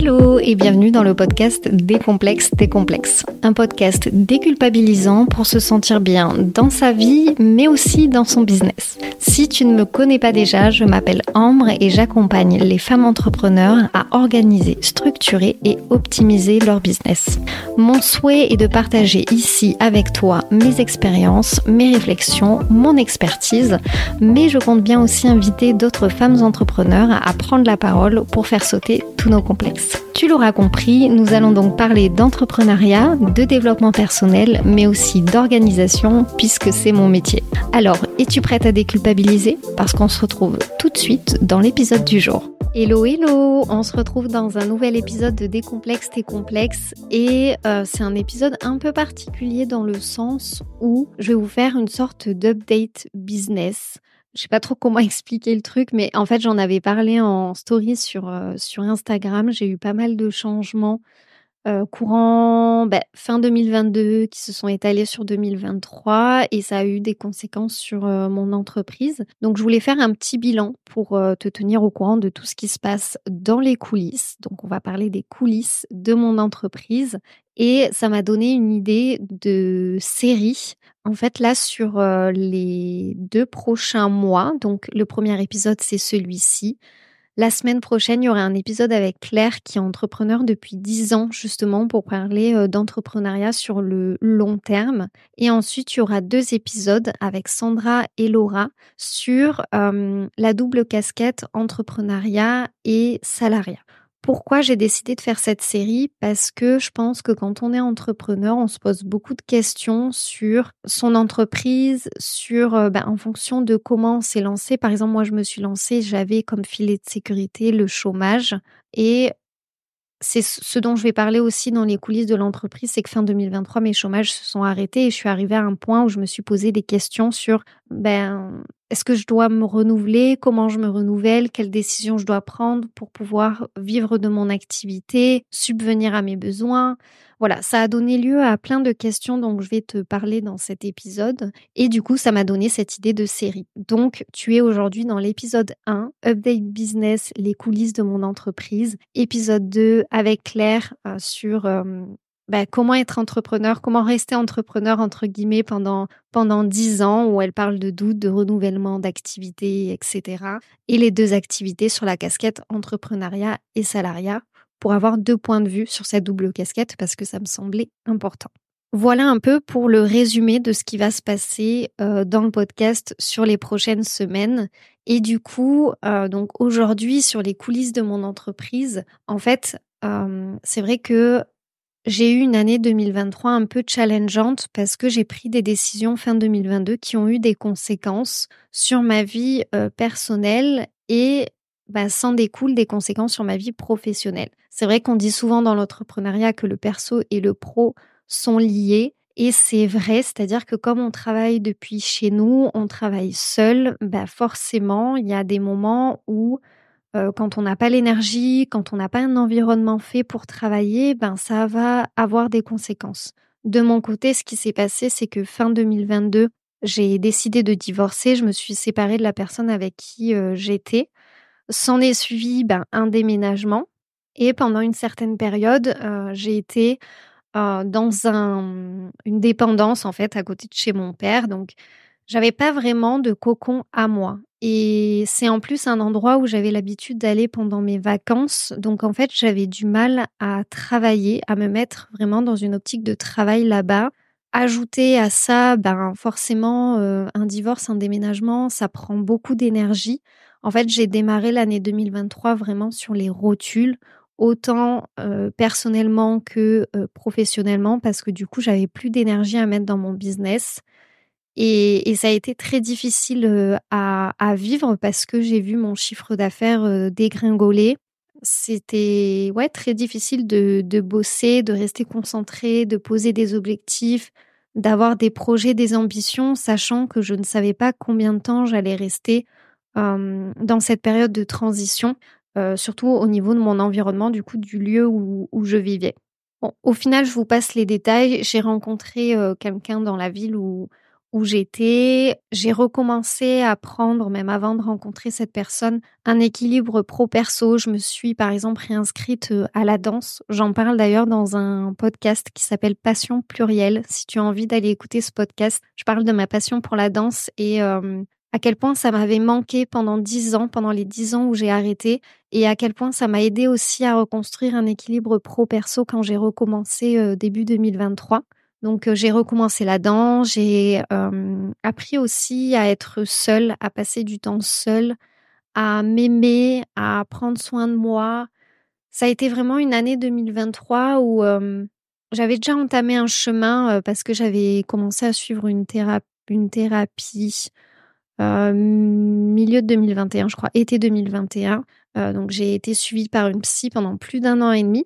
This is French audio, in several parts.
Hello et bienvenue dans le podcast Décomplexe tes complexes. Un podcast déculpabilisant pour se sentir bien dans sa vie mais aussi dans son business. Si tu ne me connais pas déjà, je m'appelle Ambre et j'accompagne les femmes entrepreneurs à organiser, structurer et optimiser leur business. Mon souhait est de partager ici avec toi mes expériences, mes réflexions, mon expertise, mais je compte bien aussi inviter d'autres femmes entrepreneurs à prendre la parole pour faire sauter tous nos complexes. Tu l'auras compris, nous allons donc parler d'entrepreneuriat, de développement personnel, mais aussi d'organisation, puisque c'est mon métier. Alors, es-tu prête à déculpabiliser? Parce qu'on se retrouve tout de suite dans l'épisode du jour. Hello, hello On se retrouve dans un nouvel épisode de Décomplexe et euh, c'est un épisode un peu particulier dans le sens où je vais vous faire une sorte d'update business je sais pas trop comment expliquer le truc, mais en fait, j'en avais parlé en story sur, euh, sur Instagram. J'ai eu pas mal de changements euh, courant ben, fin 2022 qui se sont étalés sur 2023 et ça a eu des conséquences sur euh, mon entreprise. Donc, je voulais faire un petit bilan pour te tenir au courant de tout ce qui se passe dans les coulisses. Donc, on va parler des coulisses de mon entreprise et ça m'a donné une idée de série en fait, là, sur les deux prochains mois, donc le premier épisode, c'est celui-ci. La semaine prochaine, il y aura un épisode avec Claire qui est entrepreneur depuis 10 ans, justement, pour parler d'entrepreneuriat sur le long terme. Et ensuite, il y aura deux épisodes avec Sandra et Laura sur la double casquette entrepreneuriat et salariat. Pourquoi j'ai décidé de faire cette série Parce que je pense que quand on est entrepreneur, on se pose beaucoup de questions sur son entreprise, sur euh, ben, en fonction de comment on s'est lancé. Par exemple, moi, je me suis lancée, j'avais comme filet de sécurité le chômage et c'est ce dont je vais parler aussi dans les coulisses de l'entreprise, c'est que fin 2023, mes chômages se sont arrêtés et je suis arrivée à un point où je me suis posé des questions sur ben, est-ce que je dois me renouveler? Comment je me renouvelle? Quelles décisions je dois prendre pour pouvoir vivre de mon activité, subvenir à mes besoins? Voilà, ça a donné lieu à plein de questions dont je vais te parler dans cet épisode. Et du coup, ça m'a donné cette idée de série. Donc, tu es aujourd'hui dans l'épisode 1, Update Business, les coulisses de mon entreprise. Épisode 2 avec Claire euh, sur euh, bah, comment être entrepreneur, comment rester entrepreneur entre guillemets pendant pendant dix ans où elle parle de doute, de renouvellement d'activité, etc. Et les deux activités sur la casquette entrepreneuriat et salariat pour avoir deux points de vue sur cette double casquette parce que ça me semblait important. Voilà un peu pour le résumé de ce qui va se passer euh, dans le podcast sur les prochaines semaines. Et du coup, euh, donc aujourd'hui sur les coulisses de mon entreprise, en fait, euh, c'est vrai que j'ai eu une année 2023 un peu challengeante parce que j'ai pris des décisions fin 2022 qui ont eu des conséquences sur ma vie euh, personnelle et bah, sans découle des conséquences sur ma vie professionnelle. C'est vrai qu'on dit souvent dans l'entrepreneuriat que le perso et le pro sont liés. Et c'est vrai, c'est-à-dire que comme on travaille depuis chez nous, on travaille seul, bah forcément, il y a des moments où euh, quand on n'a pas l'énergie, quand on n'a pas un environnement fait pour travailler, ben ça va avoir des conséquences. De mon côté, ce qui s'est passé, c'est que fin 2022, j'ai décidé de divorcer. Je me suis séparée de la personne avec qui euh, j'étais. S'en est suivi ben, un déménagement. Et pendant une certaine période, euh, j'ai été dans un, une dépendance en fait à côté de chez mon père. Donc, j'avais pas vraiment de cocon à moi. Et c'est en plus un endroit où j'avais l'habitude d'aller pendant mes vacances. Donc en fait, j'avais du mal à travailler, à me mettre vraiment dans une optique de travail là-bas. Ajouter à ça, ben forcément, euh, un divorce, un déménagement, ça prend beaucoup d'énergie. En fait, j'ai démarré l'année 2023 vraiment sur les rotules, autant euh, personnellement que euh, professionnellement, parce que du coup, j'avais plus d'énergie à mettre dans mon business. Et, ça a été très difficile euh, à, vivre parce que j'ai vu mon chiffre d'affaires euh, dégringoler. C'était ouais très difficile de, bosser, de rester concentré, de poser des objectifs, d'avoir des projets, des ambitions, sachant que je ne savais pas combien de temps j'allais rester dans cette période de transition, euh, surtout au niveau de mon environnement, du coup du lieu où, je vivais. au final, je vous passe les détails. J'ai rencontré quelqu'un dans la ville où où j'étais. J'ai recommencé à prendre, même avant de rencontrer cette personne, un équilibre pro-perso. Je me suis par exemple réinscrite euh, à la danse. J'en parle d'ailleurs dans un podcast qui s'appelle Passion plurielle. Si tu as envie d'aller écouter ce podcast, je parle de ma passion pour la danse et euh, à quel point ça m'avait manqué pendant dix ans, pendant les dix ans où j'ai arrêté, et à quel point ça m'a aidé aussi à reconstruire un équilibre pro-perso quand j'ai recommencé euh, début 2023. Donc j'ai recommencé la danse, j'ai appris aussi à être seule, à passer du temps seule, à m'aimer, à prendre soin de moi. Ça a été vraiment une année 2023 où j'avais déjà entamé un chemin parce que j'avais commencé à suivre une, une thérapie milieu de 2021, je crois, été 2021. donc j'ai été suivie par une psy pendant plus d'un an et demi.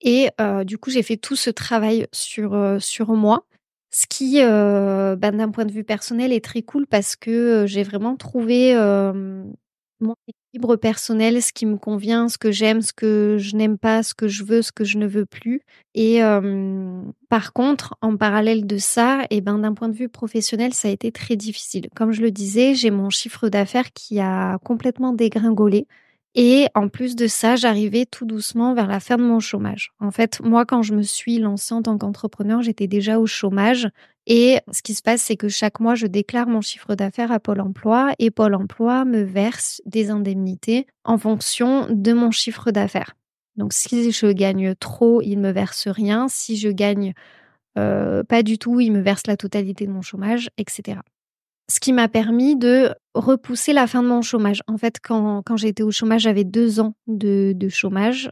Et du coup, j'ai fait tout ce travail sur, sur moi, ce qui, ben, d'un point de vue personnel, est très cool parce que j'ai vraiment trouvé mon équilibre personnel, ce qui me convient, ce que j'aime, ce que je n'aime pas, ce que je veux, ce que je ne veux plus. Et par contre, en parallèle de ça, et ben, d'un point de vue professionnel, ça a été très difficile. Comme je le disais, j'ai mon chiffre d'affaires qui a complètement dégringolé. Et en plus de ça, j'arrivais tout doucement vers la fin de mon chômage. En fait, moi, quand je me suis lancée en tant qu'entrepreneur, j'étais déjà au chômage. Et ce qui se passe, c'est que chaque mois, je déclare mon chiffre d'affaires à Pôle Emploi et Pôle Emploi me verse des indemnités en fonction de mon chiffre d'affaires. Donc, si je gagne trop, il me verse rien. Si je gagne euh, pas du tout, il me verse la totalité de mon chômage, etc ce qui m'a permis de repousser la fin de mon chômage. En fait, quand, j'étais au chômage, j'avais deux ans de, chômage.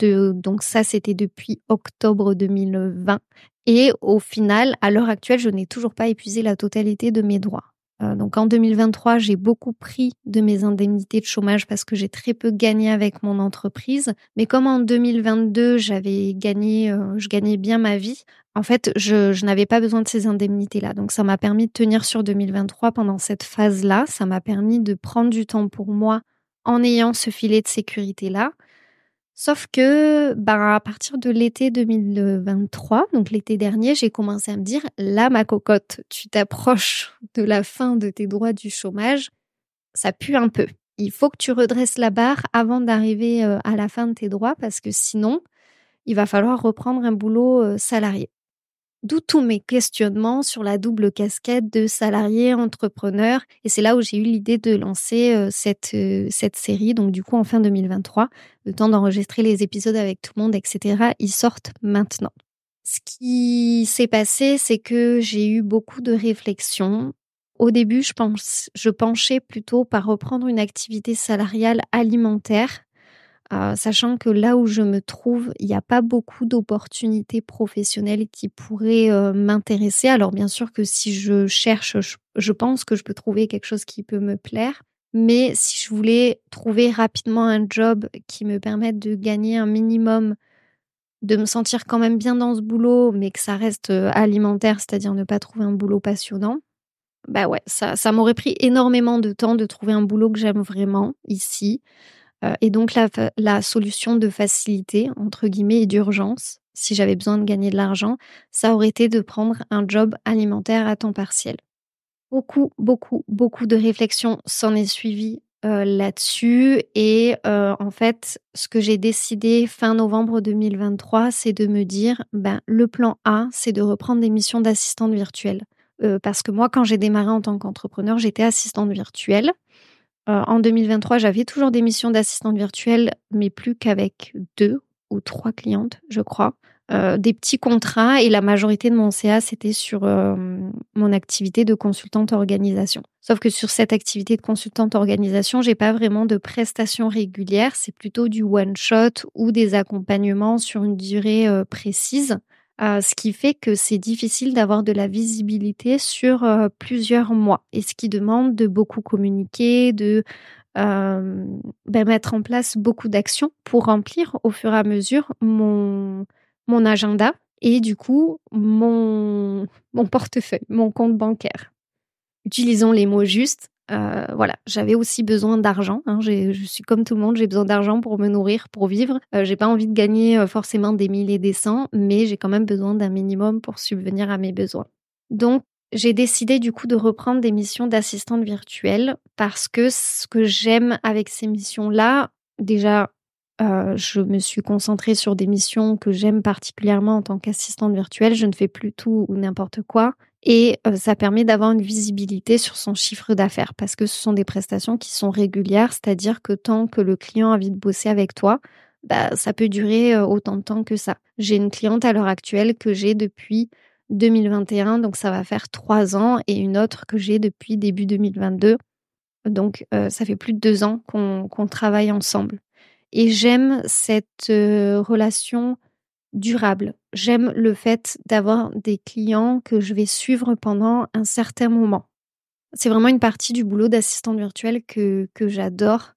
Donc ça, c'était depuis octobre 2020. Et au final, à l'heure actuelle, je n'ai toujours pas épuisé la totalité de mes droits. Euh, donc en 2023, j'ai beaucoup pris de mes indemnités de chômage parce que j'ai très peu gagné avec mon entreprise. Mais comme en 2022, j'avais gagné, euh, je gagnais bien ma vie, en fait, je, n'avais pas besoin de ces indemnités-là. Donc ça m'a permis de tenir sur 2023 pendant cette phase-là. Ça m'a permis de prendre du temps pour moi en ayant ce filet de sécurité-là. Sauf que, bah, à partir de l'été 2023, donc l'été dernier, j'ai commencé à me dire, là, ma cocotte, tu t'approches de la fin de tes droits du chômage, ça pue un peu. Il faut que tu redresses la barre avant d'arriver euh, à la fin de tes droits parce que sinon, il va falloir reprendre un boulot euh, salarié. D'où tous mes questionnements sur la double casquette de salarié entrepreneur. Et c'est là où j'ai eu l'idée de lancer euh, cette, euh, cette série. Donc du coup, en fin 2023, le temps d'enregistrer les épisodes avec tout le monde, etc., ils sortent maintenant. Ce qui s'est passé, c'est que j'ai eu beaucoup de réflexions. Au début, je, pense, je penchais plutôt par reprendre une activité salariale alimentaire euh, sachant que là où je me trouve, il n'y a pas beaucoup d'opportunités professionnelles qui pourraient euh, m'intéresser. Alors bien sûr que si je cherche, je, pense que je peux trouver quelque chose qui peut me plaire. Mais si je voulais trouver rapidement un job qui me permette de gagner un minimum, de me sentir quand même bien dans ce boulot, mais que ça reste euh, alimentaire, c'est-à-dire ne pas trouver un boulot passionnant, bah ouais, ça, ça m'aurait pris énormément de temps de trouver un boulot que j'aime vraiment ici. Euh, et donc la, solution de facilité, entre guillemets, et d'urgence, si j'avais besoin de gagner de l'argent, ça aurait été de prendre un job alimentaire à temps partiel. Beaucoup, beaucoup, beaucoup de réflexions s'en est suivi euh, là-dessus. Et euh, en fait, ce que j'ai décidé fin novembre 2023, c'est de me dire, ben, le plan A, c'est de reprendre des missions d'assistante virtuelle. parce que moi, quand j'ai démarré en tant qu'entrepreneur, j'étais assistante virtuelle. Euh, en 2023, j'avais toujours des missions d'assistante virtuelle, mais plus qu'avec deux ou trois clientes, je crois. Euh, des petits contrats et la majorité de mon CA, c'était sur euh, mon activité de consultante organisation. Sauf que sur cette activité de consultante organisation, j'ai pas vraiment de prestations régulières, c'est plutôt du one shot ou des accompagnements sur une durée précise. Euh, ce qui fait que c'est difficile d'avoir de la visibilité sur euh, plusieurs mois et ce qui demande de beaucoup communiquer, de euh, ben, mettre en place beaucoup d'actions pour remplir au fur et à mesure mon, agenda et du coup mon portefeuille, mon compte bancaire. Utilisons les mots justes. Euh, voilà, j'avais aussi besoin d'argent. Hein. Je suis comme tout le monde, j'ai besoin d'argent pour me nourrir, pour vivre. Euh, j'ai pas envie de gagner euh, forcément des milliers et des cents, mais j'ai quand même besoin d'un minimum pour subvenir à mes besoins. Donc, j'ai décidé du coup de reprendre des missions d'assistante virtuelle parce que ce que j'aime avec ces missions-là, déjà, euh, je me suis concentrée sur des missions que j'aime particulièrement en tant qu'assistante virtuelle. Je ne fais plus tout ou n'importe quoi. Et euh, ça permet d'avoir une visibilité sur son chiffre d'affaires parce que ce sont des prestations qui sont régulières, c'est-à-dire que tant que le client a envie de bosser avec toi, bah, ça peut durer euh, autant de temps que ça. J'ai une cliente à l'heure actuelle que j'ai depuis 2021, donc ça va faire trois ans, et une autre que j'ai depuis début 2022. Donc ça fait plus de deux ans qu'on travaille ensemble. Et j'aime cette euh, relation durable. J'aime le fait d'avoir des clients que je vais suivre pendant un certain moment. C'est vraiment une partie du boulot d'assistante virtuelle que, que j'adore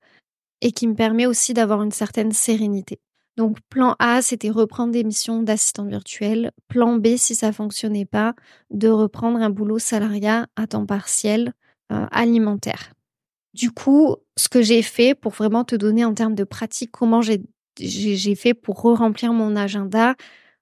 et qui me permet aussi d'avoir une certaine sérénité. Donc plan A, c'était reprendre des missions d'assistante virtuelle. Plan B, si ça fonctionnait pas, de reprendre un boulot salariat à temps partiel euh, alimentaire. Du coup, ce que j'ai fait pour vraiment te donner en termes de pratique comment j'ai fait pour re-remplir mon agenda,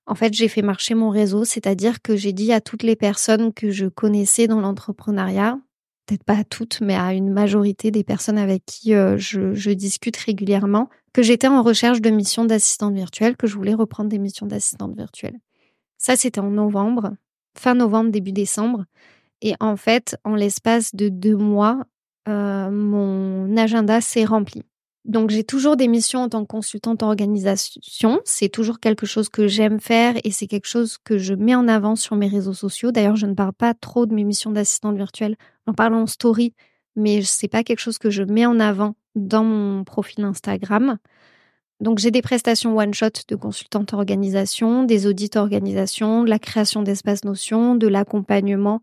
en fait, j'ai fait marcher mon réseau, c'est-à-dire que j'ai dit à toutes les personnes que je connaissais dans l'entrepreneuriat, peut-être pas à toutes, mais à une majorité des personnes avec qui euh, je, discute régulièrement, que j'étais en recherche de missions d'assistante virtuelle, que je voulais reprendre des missions d'assistante virtuelle. Ça, c'était en novembre, fin novembre, début décembre. Et en fait, en l'espace de deux mois, euh, mon agenda s'est rempli. Donc j'ai toujours des missions en tant que consultante organisation. C'est toujours quelque chose que j'aime faire et c'est quelque chose que je mets en avant sur mes réseaux sociaux. D'ailleurs, je ne parle pas trop de mes missions d'assistante virtuelle. en parlant en story, mais c'est pas quelque chose que je mets en avant dans mon profil Instagram. Donc j'ai des prestations one shot de consultante organisation, des audits organisation, de la création d'espaces notions, de l'accompagnement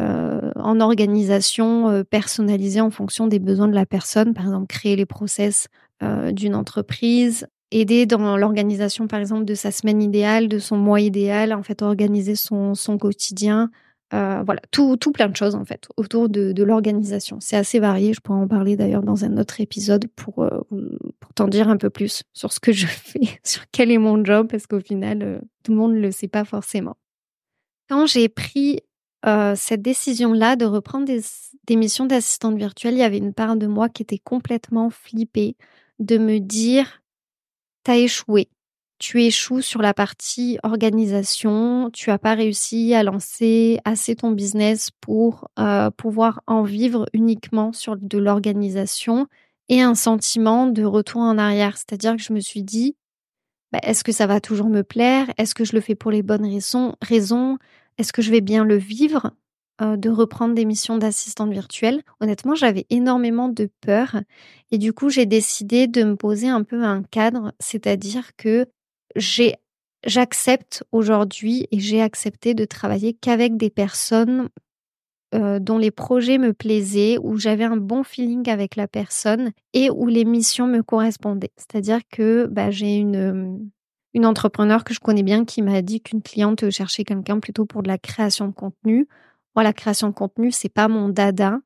euh, en organisation euh, personnalisée en fonction des besoins de la personne, par exemple créer les process euh, d'une entreprise, aider dans l'organisation par exemple de sa semaine idéale, de son mois idéal, en fait organiser son, quotidien, voilà, tout, tout plein de choses en fait autour de, de l'organisation. C'est assez varié, je pourrais en parler d'ailleurs dans un autre épisode pour, pour t'en dire un peu plus sur ce que je fais, sur quel est mon job, parce qu'au final, tout le monde ne le sait pas forcément. Quand j'ai pris euh, cette décision-là de reprendre des, missions d'assistante virtuelle, il y avait une part de moi qui était complètement flippée de me dire t'as échoué. Tu échoues sur la partie organisation, tu n'as pas réussi à lancer assez ton business pour euh, pouvoir en vivre uniquement sur de l'organisation et un sentiment de retour en arrière. C'est-à-dire que je me suis dit, bah, est-ce que ça va toujours me plaire? Est-ce que je le fais pour les bonnes raisons, raisons? Est-ce que je vais bien le vivre de reprendre des missions d'assistante virtuelle? Honnêtement, j'avais énormément de peur et du coup, j'ai décidé de me poser un peu un cadre, c'est-à-dire que j'accepte aujourd'hui et j'ai accepté de travailler qu'avec des personnes dont les projets me plaisaient, où j'avais un bon feeling avec la personne et où les missions me correspondaient. C'est-à-dire que bah, j'ai une, une entrepreneur que je connais bien qui m'a dit qu'une cliente cherchait quelqu'un plutôt pour de la création de contenu. Moi, la création de contenu, c'est pas mon dada.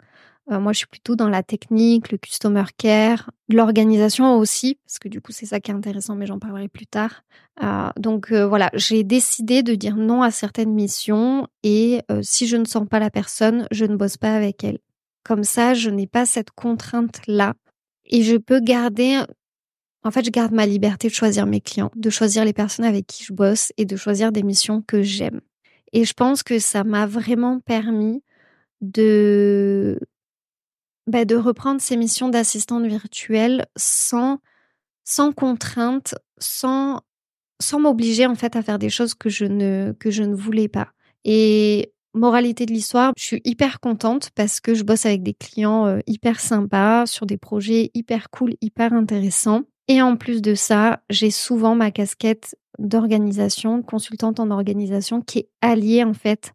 Euh, moi, je suis plutôt dans la technique, le customer care, l'organisation aussi, parce que du coup, c'est ça qui est intéressant, mais j'en parlerai plus tard. Euh, donc euh, voilà, j'ai décidé de dire non à certaines missions et si je ne sens pas la personne, je ne bosse pas avec elle. Comme ça, je n'ai pas cette contrainte-là et je peux garder en fait, je garde ma liberté de choisir mes clients, de choisir les personnes avec qui je bosse et de choisir des missions que j'aime. Et je pense que ça m'a vraiment permis de, bah, de reprendre ces missions d'assistante virtuelle sans, sans contrainte, sans, sans m'obliger en fait à faire des choses que je ne, que je ne voulais pas. Et moralité de l'histoire, je suis hyper contente parce que je bosse avec des clients euh, hyper sympas sur des projets hyper cool, hyper intéressants. Et en plus de ça, j'ai souvent ma casquette d'organisation, consultante en organisation, qui est alliée en fait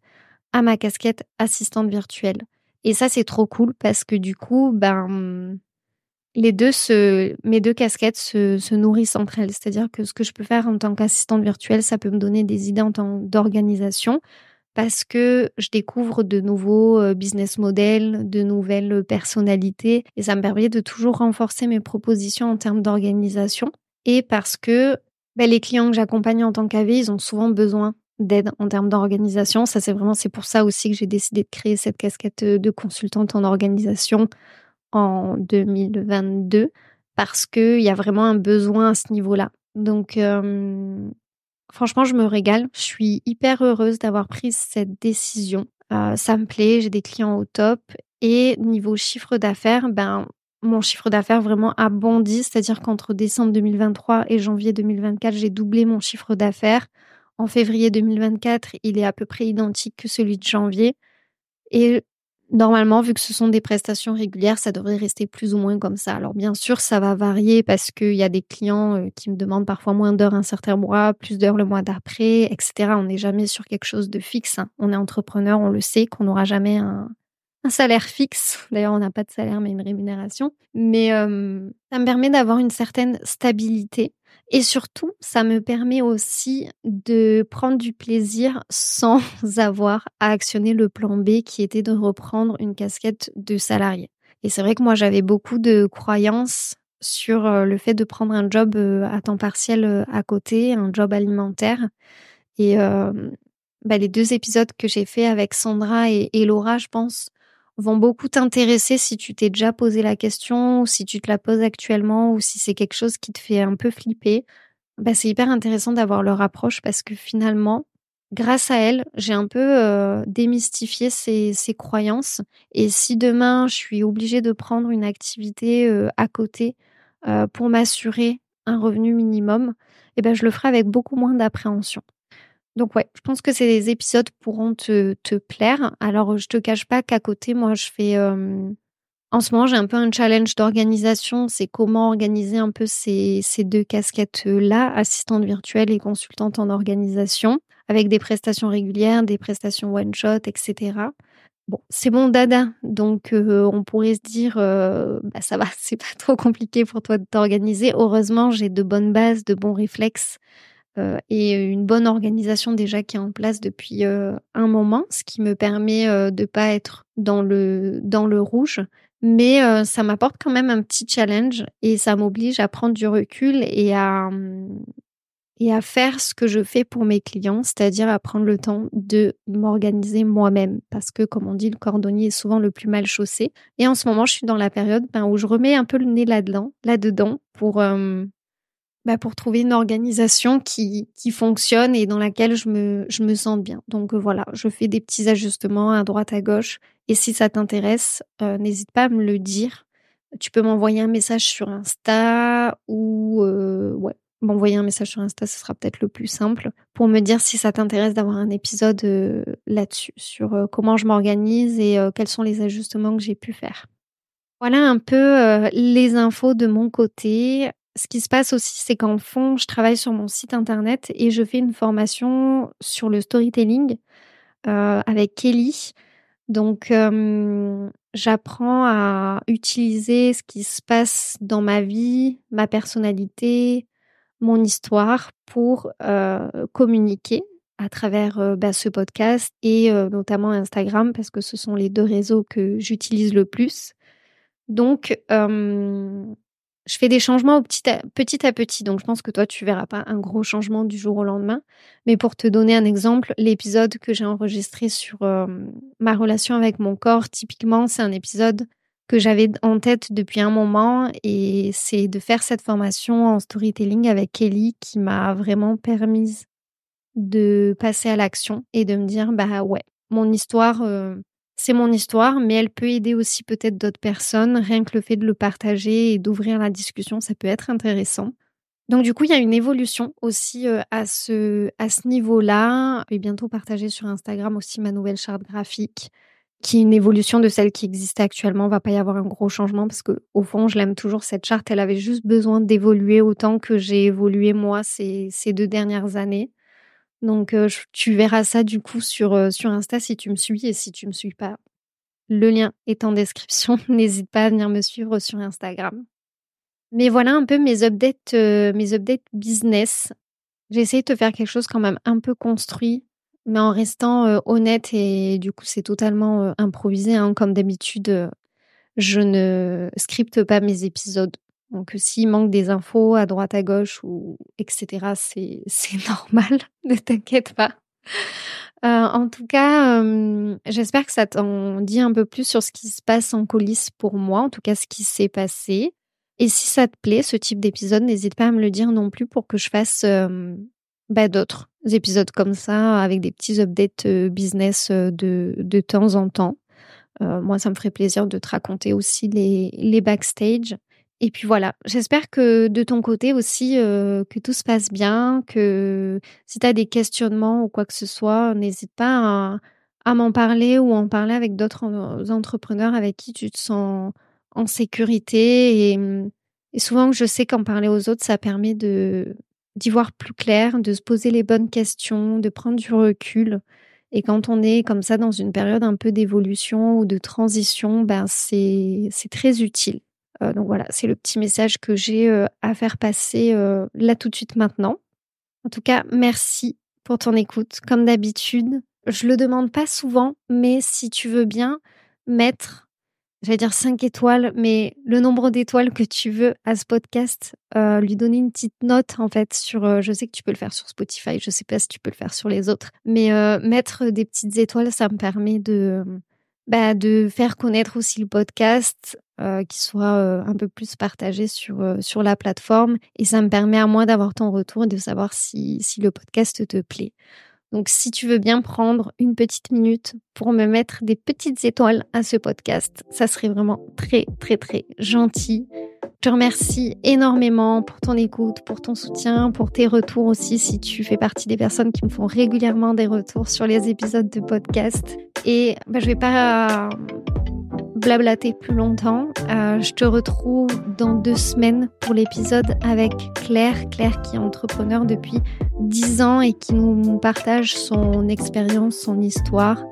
à ma casquette assistante virtuelle. Et ça, c'est trop cool parce que du coup, ben, les deux se, mes deux casquettes se, se nourrissent entre elles. C'est-à-dire que ce que je peux faire en tant qu'assistante virtuelle, ça peut me donner des idées en tant d'organisation parce que je découvre de nouveaux euh, business models, de nouvelles personnalités et ça me permet de toujours renforcer mes propositions en termes d'organisation et parce que ben, les clients que j'accompagne en tant qu'AV, ils ont souvent besoin d'aide en termes d'organisation. Ça, c'est vraiment, c'est pour ça aussi que j'ai décidé de créer cette casquette de consultante en organisation en 2022 parce qu'il y a vraiment un besoin à ce niveau-là. Donc, franchement, je me régale. Je suis hyper heureuse d'avoir pris cette décision. Euh, ça me plaît, j'ai des clients au top. Et niveau chiffre d'affaires, ben, mon chiffre d'affaires vraiment a bondi, c'est-à-dire qu'entre décembre 2023 et janvier 2024, j'ai doublé mon chiffre d'affaires. En février 2024, il est à peu près identique que celui de janvier. Normalement, vu que ce sont des prestations régulières, ça devrait rester plus ou moins comme ça. Alors bien sûr, ça va varier parce qu'il y a des clients euh, qui me demandent parfois moins d'heures un certain mois, plus d'heures le mois d'après, etc. On n'est jamais sur quelque chose de fixe. Hein. On est entrepreneur, on le sait qu'on n'aura jamais un, un salaire fixe. D'ailleurs, on n'a pas de salaire, mais une rémunération. Mais euh, ça me permet d'avoir une certaine stabilité. Et surtout, ça me permet aussi de prendre du plaisir sans avoir à actionner le plan B qui était de reprendre une casquette de salarié. Et c'est vrai que moi, j'avais beaucoup de croyances sur euh, le fait de prendre un job euh, à temps partiel à côté, un job alimentaire. Et bah, les deux épisodes que j'ai fait avec Sandra et Laura, je pense, vont beaucoup t'intéresser si tu t'es déjà posé la question ou si tu te la poses actuellement ou si c'est quelque chose qui te fait un peu flipper. Bah, c'est hyper intéressant d'avoir leur approche parce que finalement, grâce à elle, j'ai un peu euh, démystifié ces, croyances. Et si demain, je suis obligée de prendre une activité euh, à côté euh, pour m'assurer un revenu minimum, eh ben, je le ferai avec beaucoup moins d'appréhension. Donc ouais, je pense que ces épisodes pourront te, te plaire. Alors je te cache pas qu'à côté, moi je fais... En ce moment, j'ai un peu un challenge d'organisation. C'est comment organiser un peu ces, ces deux casquettes-là, assistante virtuelle et consultante en organisation, avec des prestations régulières, des prestations one-shot, etc. Bon, c'est mon dada, donc on pourrait se dire, bah ça va, c'est pas trop compliqué pour toi de t'organiser. Heureusement, j'ai de bonnes bases, de bons réflexes. Euh, et une bonne organisation déjà qui est en place depuis euh, un moment, ce qui me permet euh, de pas être dans le dans le rouge. Mais ça m'apporte quand même un petit challenge et ça m'oblige à prendre du recul et à et à faire ce que je fais pour mes clients, c'est-à-dire à prendre le temps de m'organiser moi-même. Parce que, comme on dit, le cordonnier est souvent le plus mal chaussé. Et en ce moment, je suis dans la période ben, où je remets un peu le nez là-dedans, là-dedans, pour, bah, pour trouver une organisation qui, fonctionne et dans laquelle je me, je sens bien. Donc euh, voilà, je fais des petits ajustements à droite, à gauche. Et si ça t'intéresse, euh, n'hésite pas à me le dire. Tu peux m'envoyer un message sur Insta ou euh, m'envoyer un message sur Insta, ce sera peut-être le plus simple pour me dire si ça t'intéresse d'avoir un épisode là-dessus, sur comment je m'organise et quels sont les ajustements que j'ai pu faire. Voilà un peu les infos de mon côté ce qui se passe aussi, c'est qu'en fond, je travaille sur mon site internet et je fais une formation sur le storytelling euh, avec Kelly. Donc, euh, j'apprends à utiliser ce qui se passe dans ma vie, ma personnalité, mon histoire pour euh, communiquer à travers bah, ce podcast et notamment Instagram parce que ce sont les deux réseaux que j'utilise le plus. Donc, je fais des changements petit à, petit. Donc, je pense que toi, tu verras pas un gros changement du jour au lendemain. Mais pour te donner un exemple, l'épisode que j'ai enregistré sur euh, ma relation avec mon corps, typiquement, c'est un épisode que j'avais en tête depuis un moment et c'est de faire cette formation en storytelling avec Kelly qui m'a vraiment permise de passer à l'action et de me dire, bah ouais, mon histoire, euh, c'est mon histoire, mais elle peut aider aussi peut-être d'autres personnes. Rien que le fait de le partager et d'ouvrir la discussion, ça peut être intéressant. Donc du coup, il y a une évolution aussi euh, à ce, à ce niveau-là. Je vais bientôt partager sur Instagram aussi ma nouvelle charte graphique, qui est une évolution de celle qui existe actuellement. Il va pas y avoir un gros changement parce que au fond, je l'aime toujours cette charte. Elle avait juste besoin d'évoluer autant que j'ai évolué moi ces, ces deux dernières années. Donc, tu verras ça du coup sur, Insta si tu me suis et si tu me suis pas. Le lien est en description. N'hésite pas à venir me suivre sur Instagram. Mais voilà un peu mes updates, business. J'ai de te faire quelque chose quand même un peu construit, mais en restant honnête et du coup c'est totalement improvisé. Hein. Comme d'habitude, je ne scripte pas mes épisodes. Donc, s'il manque des infos à droite, à gauche, ou etc., c'est, normal, ne t'inquiète pas. en tout cas, j'espère que ça t'en dit un peu plus sur ce qui se passe en coulisses pour moi, en tout cas ce qui s'est passé. Et si ça te plaît, ce type d'épisode, n'hésite pas à me le dire non plus pour que je fasse bah, d'autres épisodes comme ça, avec des petits updates business de, de temps en temps. moi, ça me ferait plaisir de te raconter aussi les, les backstage. Et puis voilà, j'espère que de ton côté aussi, que tout se passe bien, que si tu as des questionnements ou quoi que ce soit, n'hésite pas à, m'en parler ou en parler avec d'autres entrepreneurs avec qui tu te sens en sécurité. Et, mmh, et souvent, je sais qu'en parler aux autres, ça permet de d'y voir plus clair, de se poser les bonnes questions, de prendre du recul. Et quand on est comme ça dans une période un peu d'évolution ou de transition, ben c'est très utile. Euh, donc voilà, c'est le petit message que j'ai euh, à faire passer euh, là tout de suite maintenant. En tout cas, merci pour ton écoute. Comme d'habitude, je le demande pas souvent, mais si tu veux bien mettre j'allais dire 5 étoiles, mais le nombre d'étoiles que tu veux à ce podcast, lui donner une petite note en fait sur, je sais que tu peux le faire sur Spotify, je sais pas si tu peux le faire sur les autres, mais mettre des petites étoiles, ça me permet de, bah, de faire connaître aussi le podcast, qui soit un peu plus partagé sur, sur la plateforme, et ça me permet à moi d'avoir ton retour et de savoir si, si le podcast te plaît. Donc si tu veux bien prendre une petite minute pour me mettre des petites étoiles à ce podcast, ça serait vraiment très très très gentil. Je te remercie énormément pour ton écoute, pour ton soutien, pour tes retours aussi si tu fais partie des personnes qui me font régulièrement des retours sur les épisodes de podcast. Et bah, je vais pas blablater plus longtemps. Euh, je te retrouve dans deux semaines pour l'épisode avec Claire. Claire qui est entrepreneur depuis 10 ans et qui nous partage son expérience, son histoire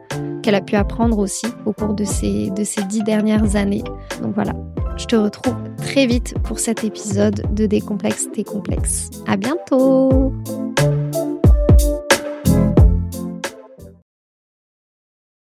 qu'elle a pu apprendre aussi au cours de ces, de ces 10 dernières années. Donc voilà, je te retrouve très vite pour cet épisode de Décomplexe tes complexes. À bientôt!